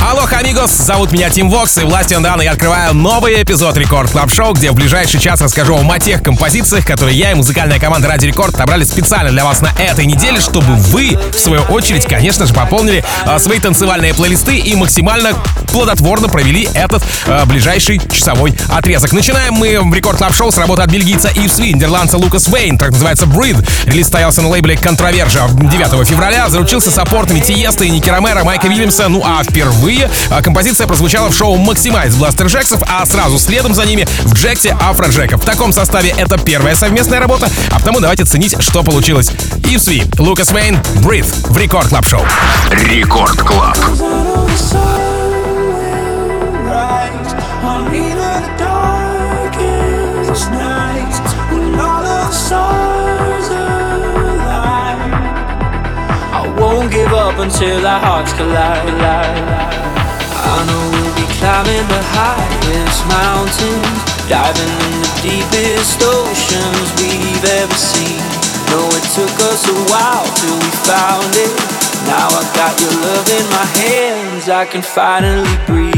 Алло, амигос, зовут меня Тим Вокс, и властью Дан я открываю новый эпизод Record Club Show, где в ближайший час расскажу вам о тех композициях, которые я и музыкальная команда Ради Рекорд отобрали специально для вас на этой неделе, чтобы вы, в свою очередь, конечно же, пополнили а, свои танцевальные плейлисты и максимально плодотворно провели этот а, ближайший часовой отрезок. Начинаем мы в Record Club Show с работы от бельгийца Yves V, нидерландца Лукас Вейн, так называется Breathe. Релиз состоялся на лейбле Controversia 9 февраля, заручился саппортами Тиеста и Ники Ромеро, Майка Вильямса, ну а впервые а, композиция прозвучала в шоу «Maximize» Бластер Джексов, а сразу следом за ними в Jacked Афро Джека. В таком составе это первая совместная работа, а потому давайте ценить, что получилось. Yves V, Лукас Вейн, Breathe в Record Club Show. Record Club. Up until our hearts collide. I know we'll be climbing the highest mountains, diving in the deepest oceans we've ever seen. No, it took us a while till we found it. Now I got your love in my hands, I can finally breathe.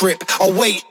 strip. Oh, wait.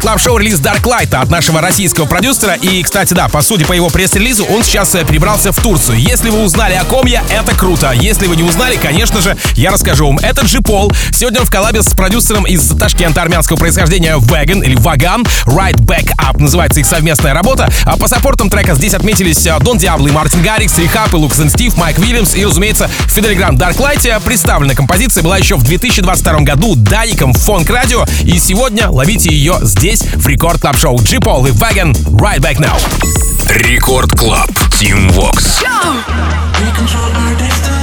Record Club Show релиз Dark Light от нашего российского продюсера. И, кстати, да, по сути, по его пресс-релизу он сейчас э, перебрался в Турцию. Если вы узнали о ком я, это круто. Если вы не узнали, конечно же, я расскажу вам. Это Джи Пол. Сегодня в коллабе с продюсером из Ташкента армянского происхождения Веган или Ваган. Right Back Up называется их совместная работа. А по саппортам трека здесь отметились э, Дон Диабло и Мартин Гаррикс, Рихаб и Лукас Стив, Майк Уильямс и, разумеется, Федде Ле Гранд Dark Light. Представленная композиция была еще в 2022 году Данником Fonk Radio. И сегодня ловите ее здесь здесь в Record Club Show. Джи Пол и Ваган Right Back Now. Рекорд Клаб. Тим Вокс. just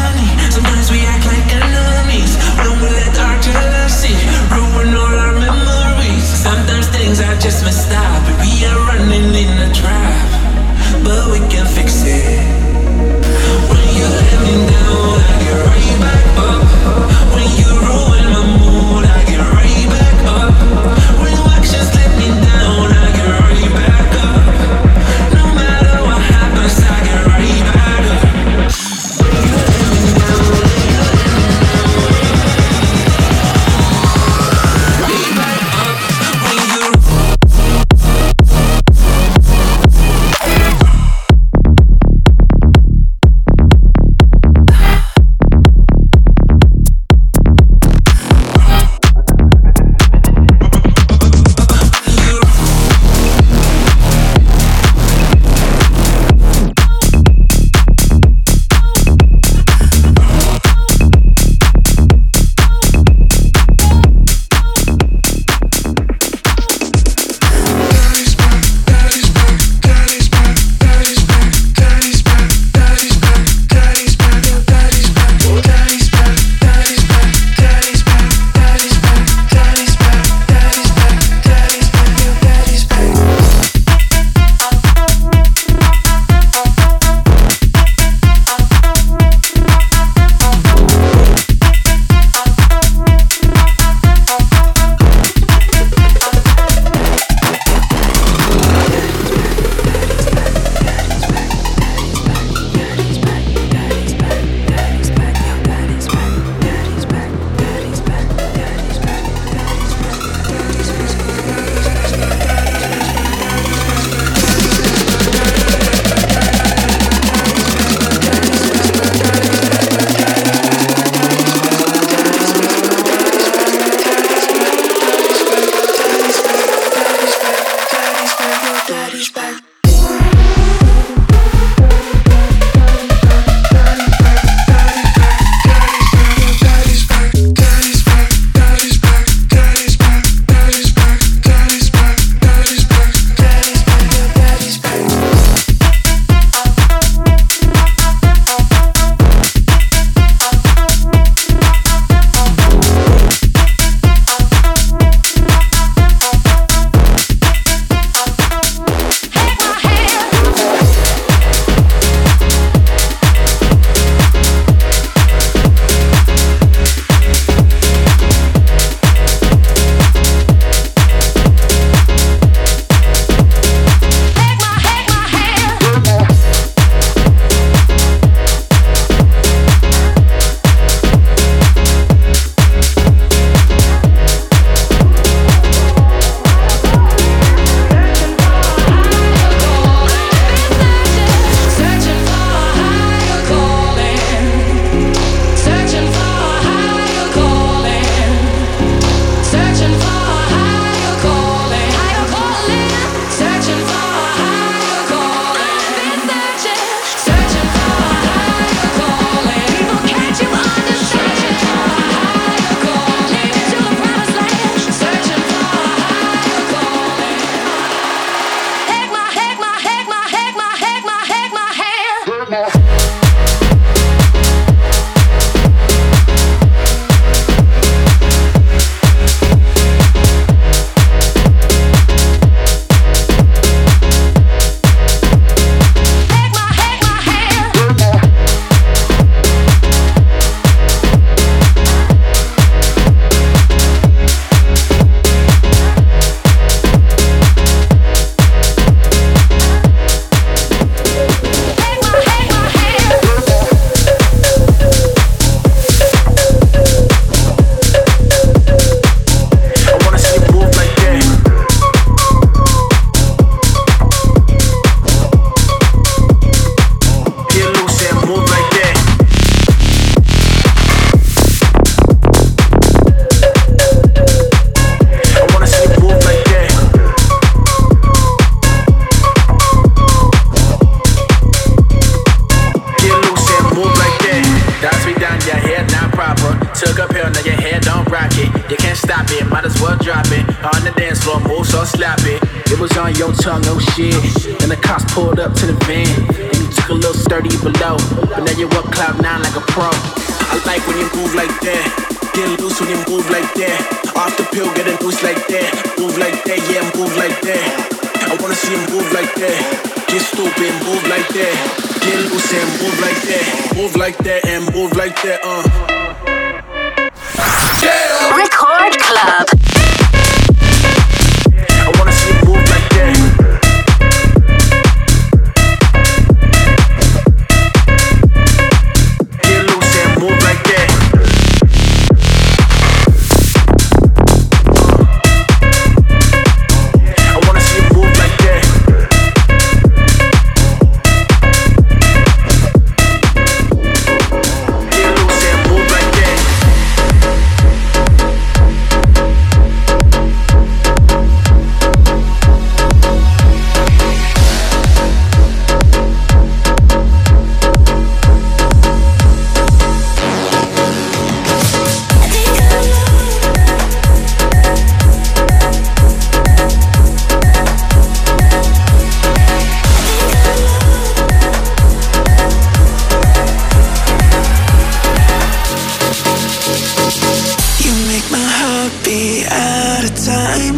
be out of time.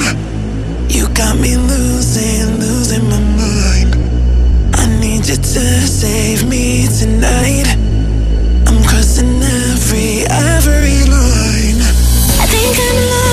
You got me losing, losing my mind. I need you to save me tonight. I'm crossing every, every line. I think I'm lost.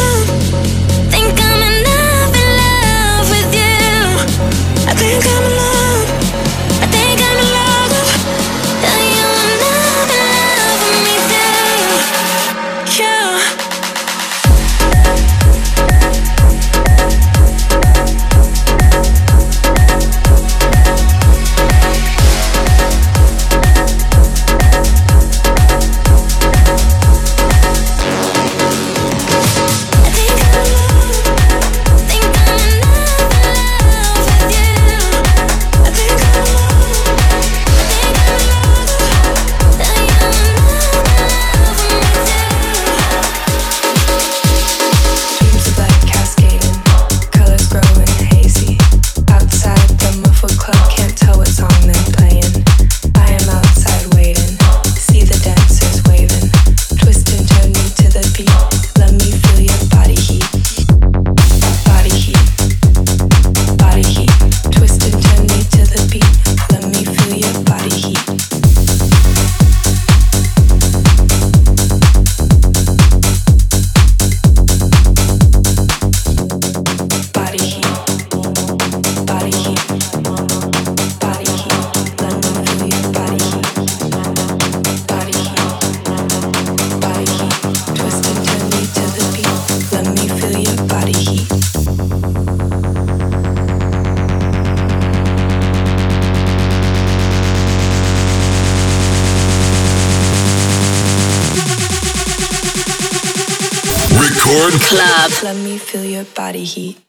Record Club. Let me feel your body heat.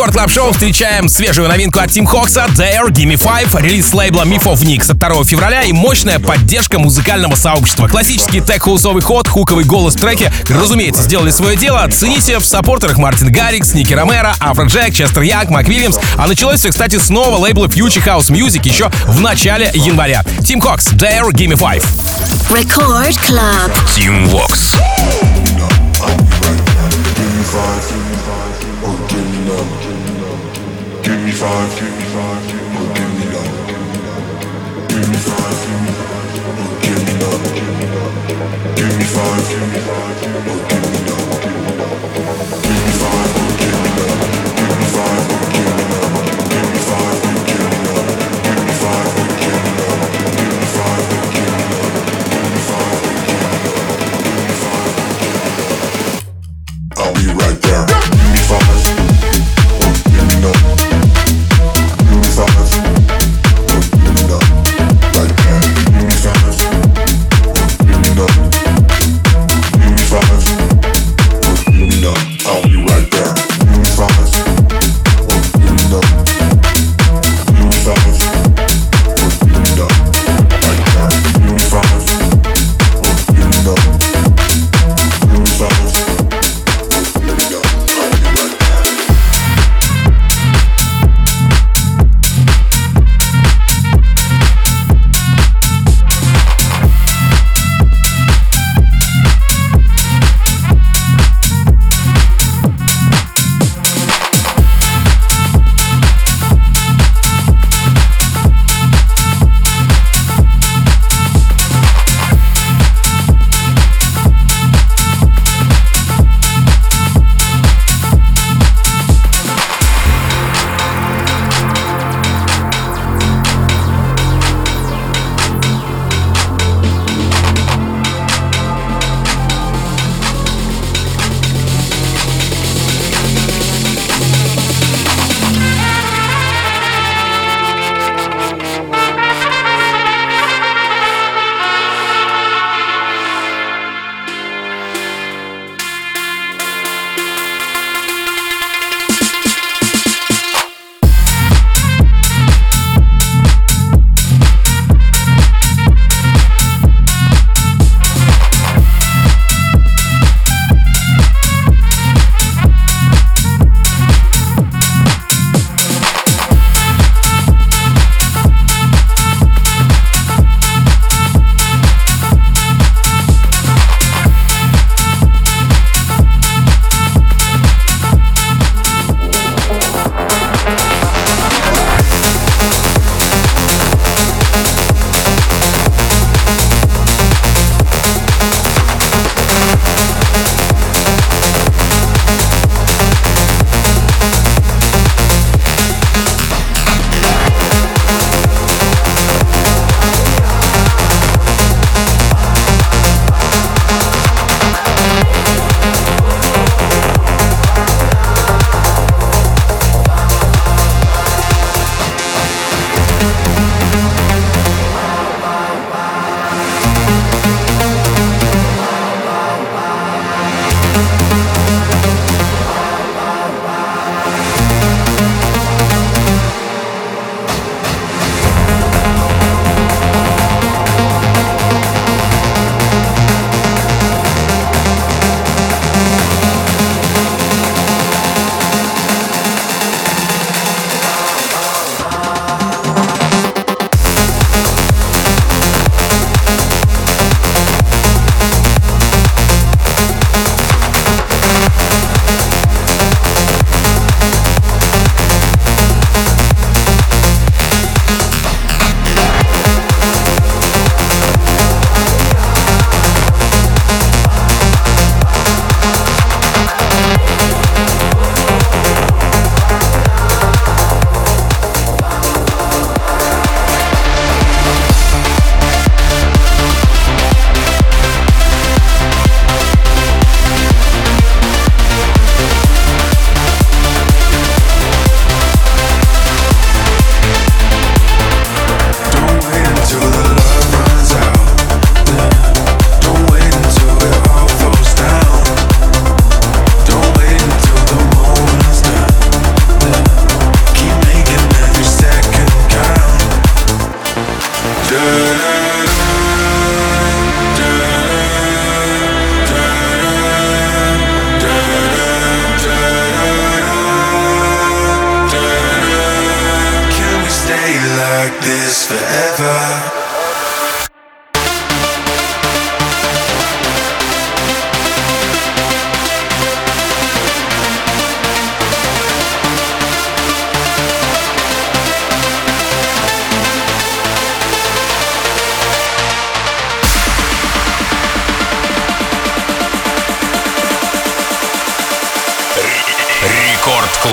Record Club Show встречаем свежую новинку от Тим Хокса Dare Gimme Five, релиз лейбла Myth of NYX от 2 февраля и мощная поддержка музыкального сообщества. Классический тек-хаусовый ход, хуковый голос в треке, разумеется, сделали свое дело. Цените в саппортерах Мартин Гаррикс, Ники Ромеро, Афро Джек, Честер Янг, Майк Вильямс. А началось все, кстати, с шоу лейбла Future House Music еще в начале января. Тим Хокс, Dare Gimme Five. Record Club. Тим Хокс. Give me five, give me five, or give me none. Give me five, give me or give me none. Give me five, or give me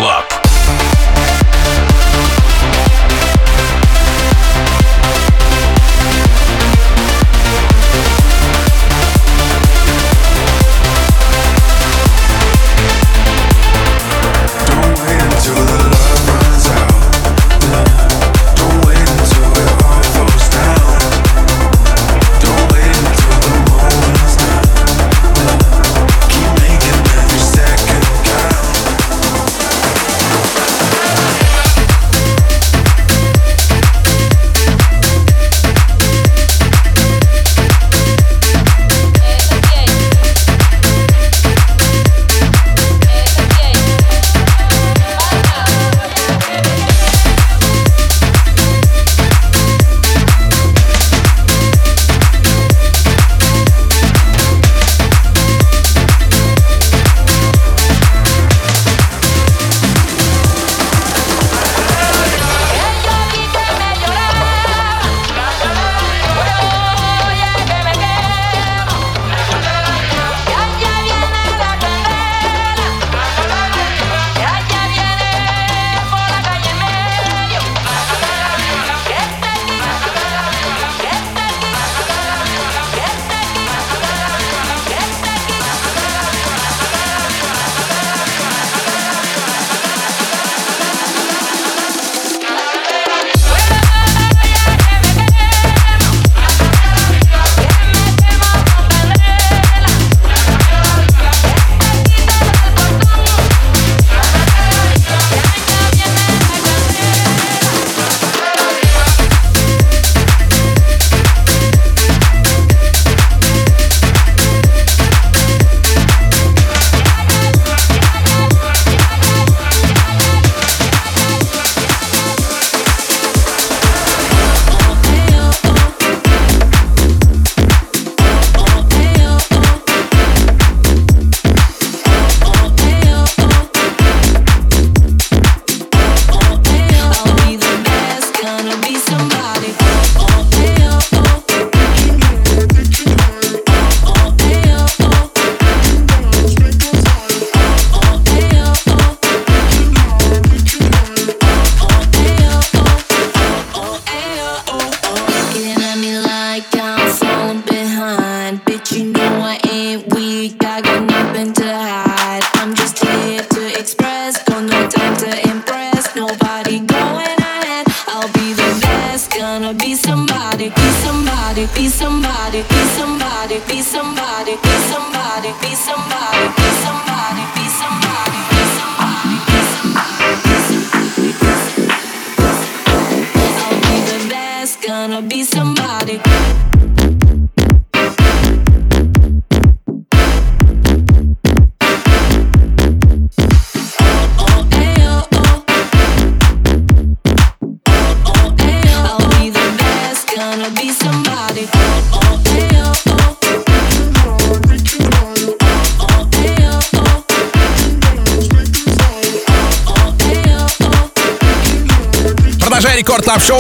up.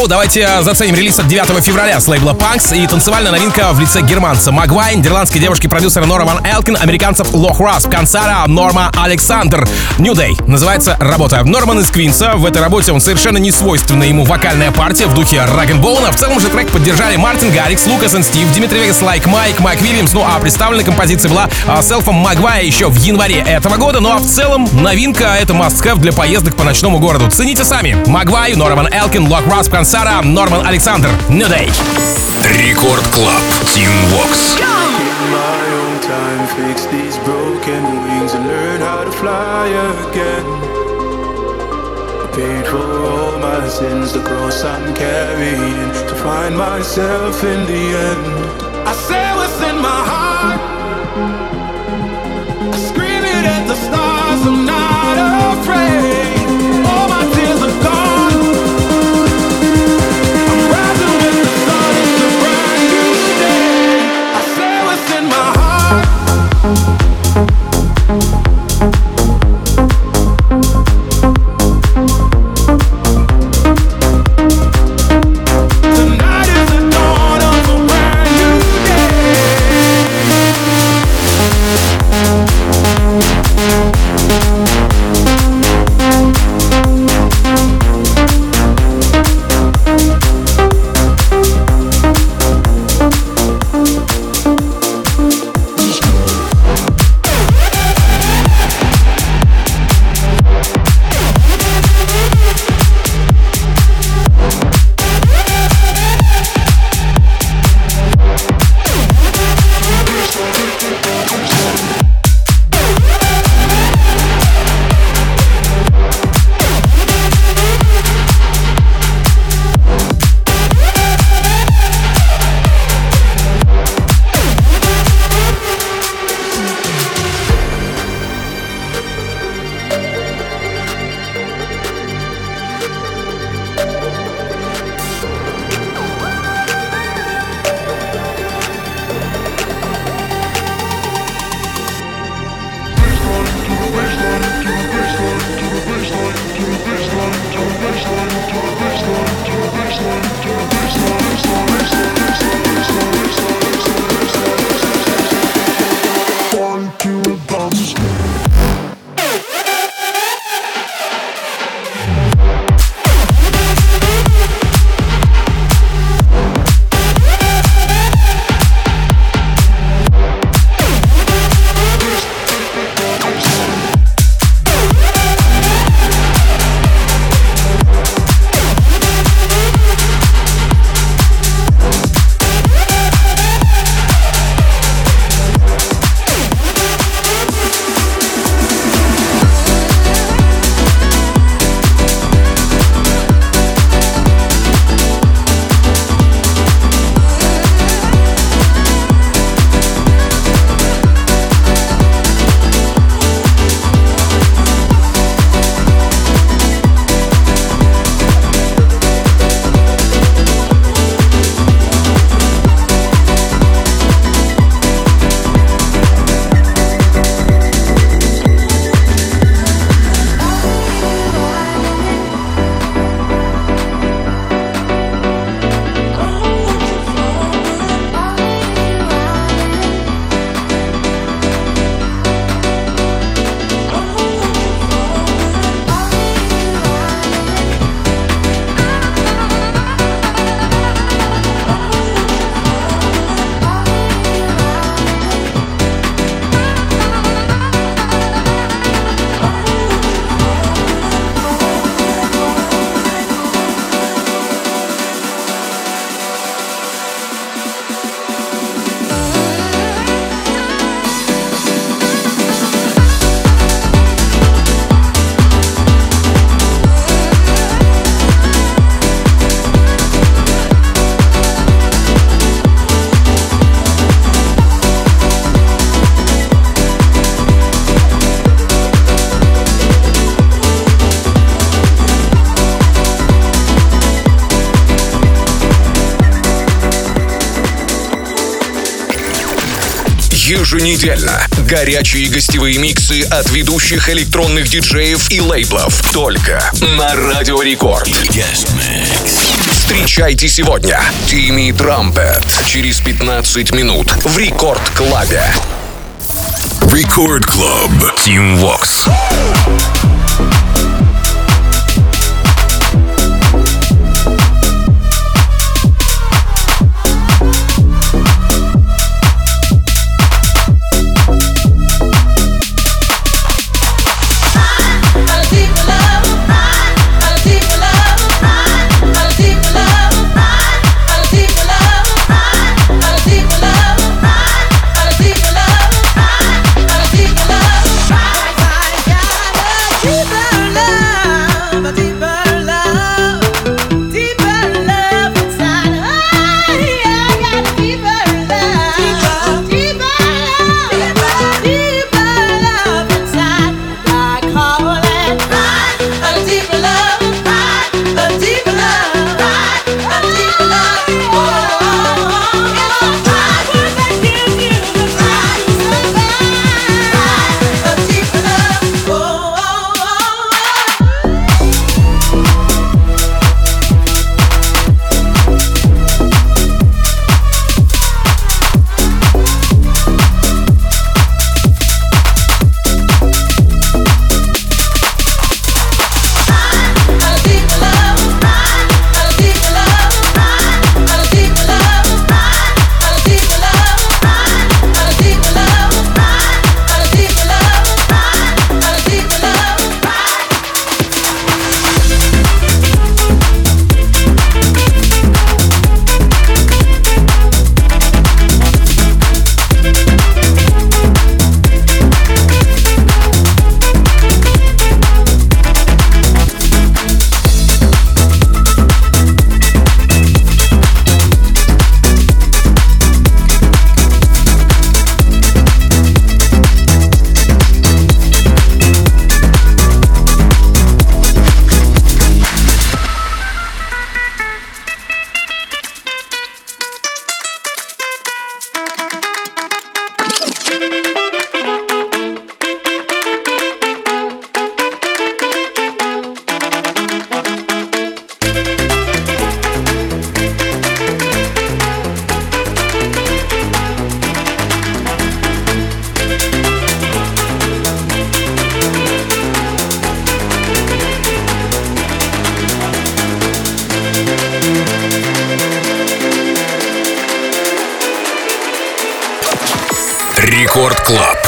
Давайте э, заценим релиз от 9 февраля с лейбла Punks и танцевальная новинка в лице германца Магвай, нидерландской девушки-продюсера Нора Ван Элкин, американцев Лох Расп, Кансара, Норма Александр. New Day. Называется работа. Норман из Квинса. В этой работе он совершенно не свойственная ему вокальная партия в духе рок-н-боуна. В целом же трек поддержали Мартин Гаррикс, Лукас и Стив, Дмитрий Вегас, Лайк Майк, Майк Вильямс. Ну а представленная композиция была а, селфом Магвая еще в январе этого года. Ну а в целом новинка — это must-have для поездок по ночному городу. Цените сами. Магвай, Норман Элкин, Лок Расп, Кансара, Норман Александр. New Day. Рекорд Клаб. Team Vox. my own time, fix these broken wings and learn how to fly again. I paid for all my sins, the cross I'm carrying to find myself in the end. I say what's in my heart. Горячие гостевые миксы от ведущих электронных диджеев и лейблов. Только на Радио Рекорд. Встречайте сегодня Timmy Trumpet через 15 минут в Record Club'е. Record Club. Tim Vox. Рекорд Клаб.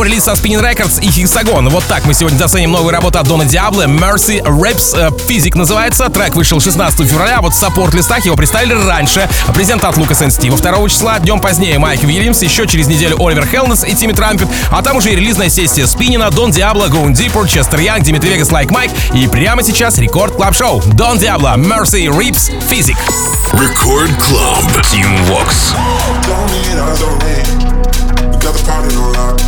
Шоу, релиз со Spinning Records и Hexagon. Вот так мы сегодня заценим новую работу от Дона Диабло. Mercy Rips Физик называется. Трек вышел 16 февраля, а вот в саппорт-листах его представили раньше. Презентат Лукас Стива 2 числа, днем позднее Майк Уильямс, еще через неделю Оливер Хелнес и Тимми Трампет, а там уже и релизная сессия Спинина, Дон Диабло, Going Deeper, Честер Янг, Димитри Вегас, Like Mike и прямо сейчас Рекорд Клаб Шоу. Дон Диабло, Mercy Rips Физик. Record Club. Team Vox. Got the party on lock.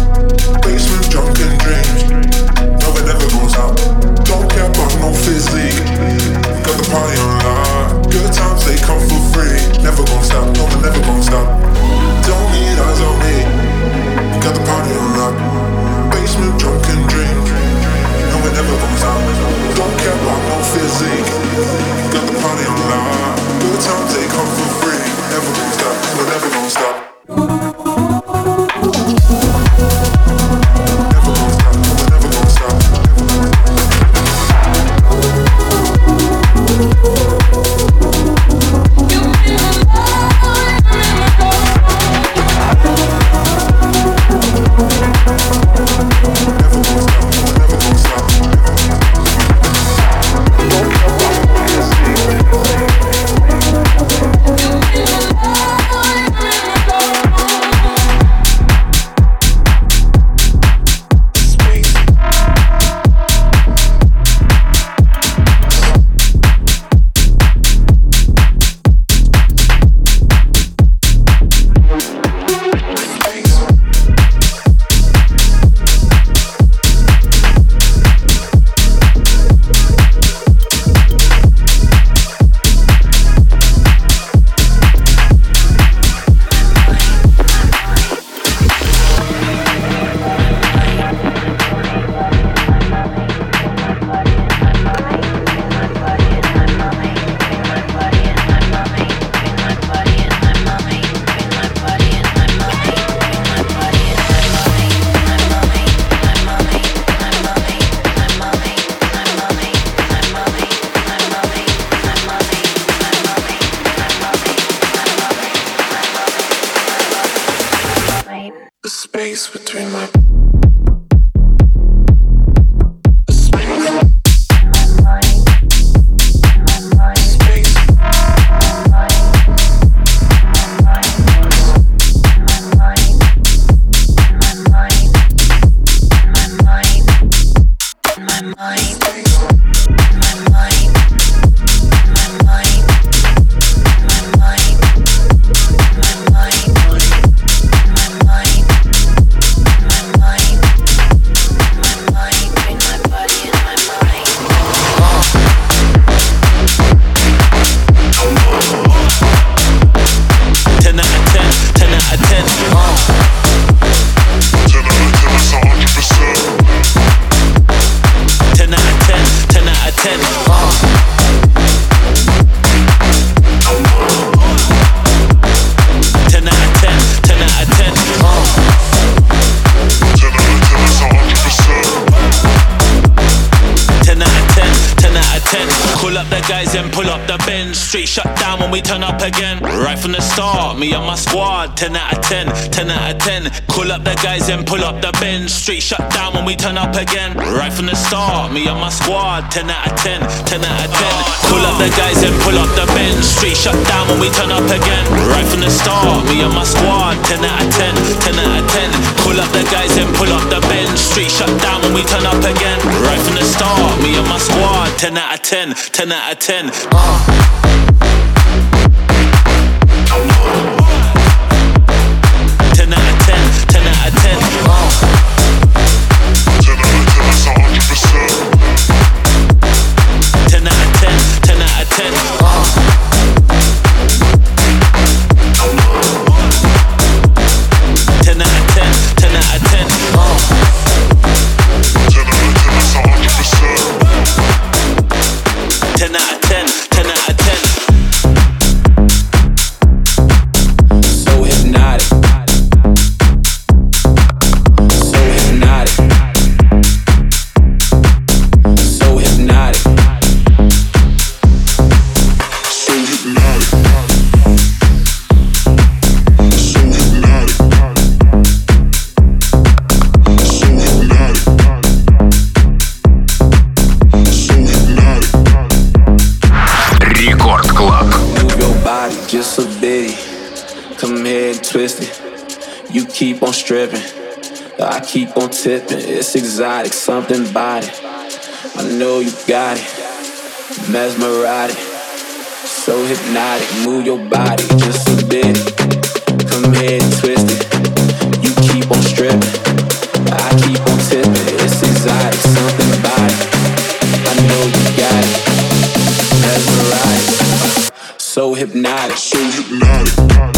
Turn up again. Right from the start, me and my squad. Ten out of ten, ten out of ten. Call up the guys and pull up the bench. Street shut down when we turn up again. Right from the start, me and my squad. Ten out of ten, ten out of ten. Call up the guys and pull up the bench. Street shut down when we turn up again. Right from the start, me and my squad. Ten out of ten, ten out of ten. Call up the guys and pull up the bench. Straight shut down when we turn up again. Right from the start, me and my squad. Ten out of ten, ten out of ten. Uh. I know Come here and twist it. You keep on stripping. I keep on tipping. It's exotic, something about it. I know you got it. Mesmerizing. So hypnotic. Move your body just a bit. Come here and twist it. You keep on stripping. I keep on tipping. It's exotic, something about it. I know you got it. So hypnotic. So hypnotic.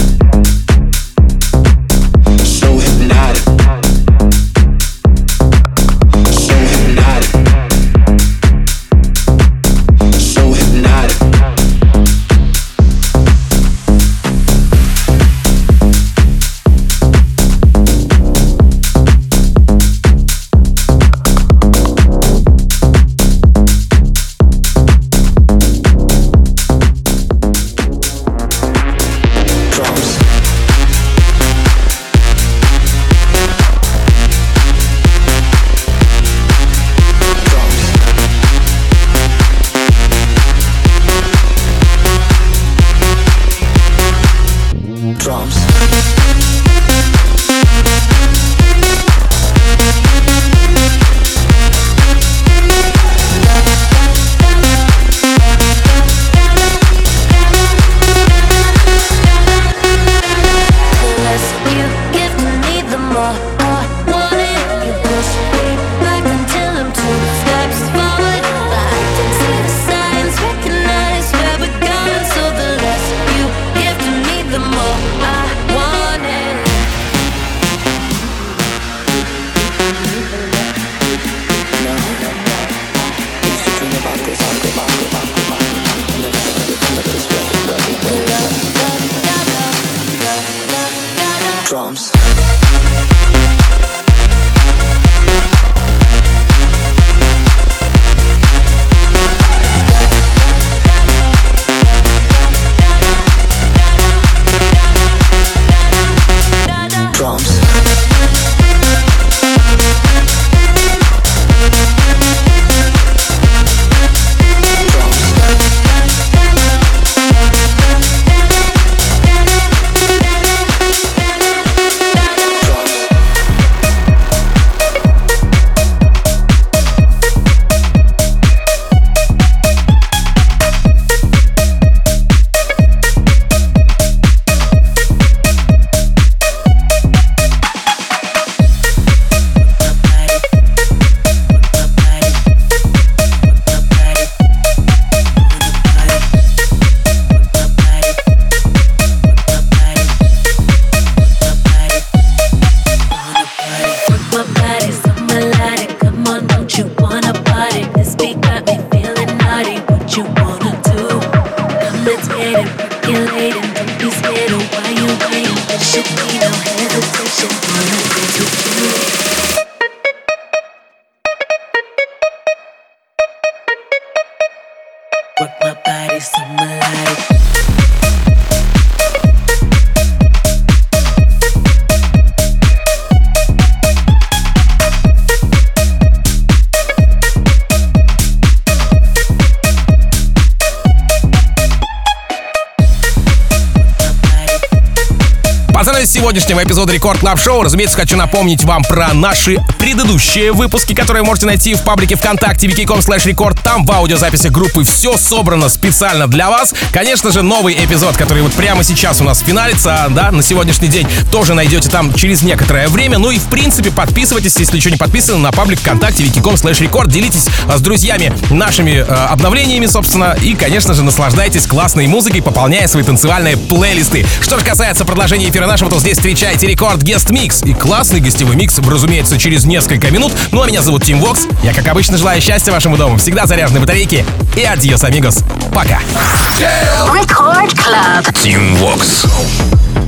guys. Сегодняшнего эпизода Record Club Show. Разумеется, хочу напомнить вам про наши предыдущие выпуски, которые можете найти в паблике ВКонтакте vk.com slash record. Там в аудиозаписи группы все собрано специально для вас. Конечно же, новый эпизод, который вот прямо сейчас у нас финалится, да, на сегодняшний день, тоже найдете там через некоторое время. Ну и, в принципе, подписывайтесь, если еще не подписаны, на паблик ВКонтакте vk.com slash record. Делитесь с друзьями нашими э, обновлениями, собственно, и, конечно же, наслаждайтесь классной музыкой, пополняя свои танцевальные плейлисты. Что же касается продолжения эфира нашего, то здесь встречайте Record Guest Mix и классный гостевой микс, разумеется, через несколько минут. Ну а меня зовут Tim Vox. Я, как обычно, желаю счастья вашему дому, всегда заряженной батарейки. И адьос, амигос. Пока. Club. Team Vox.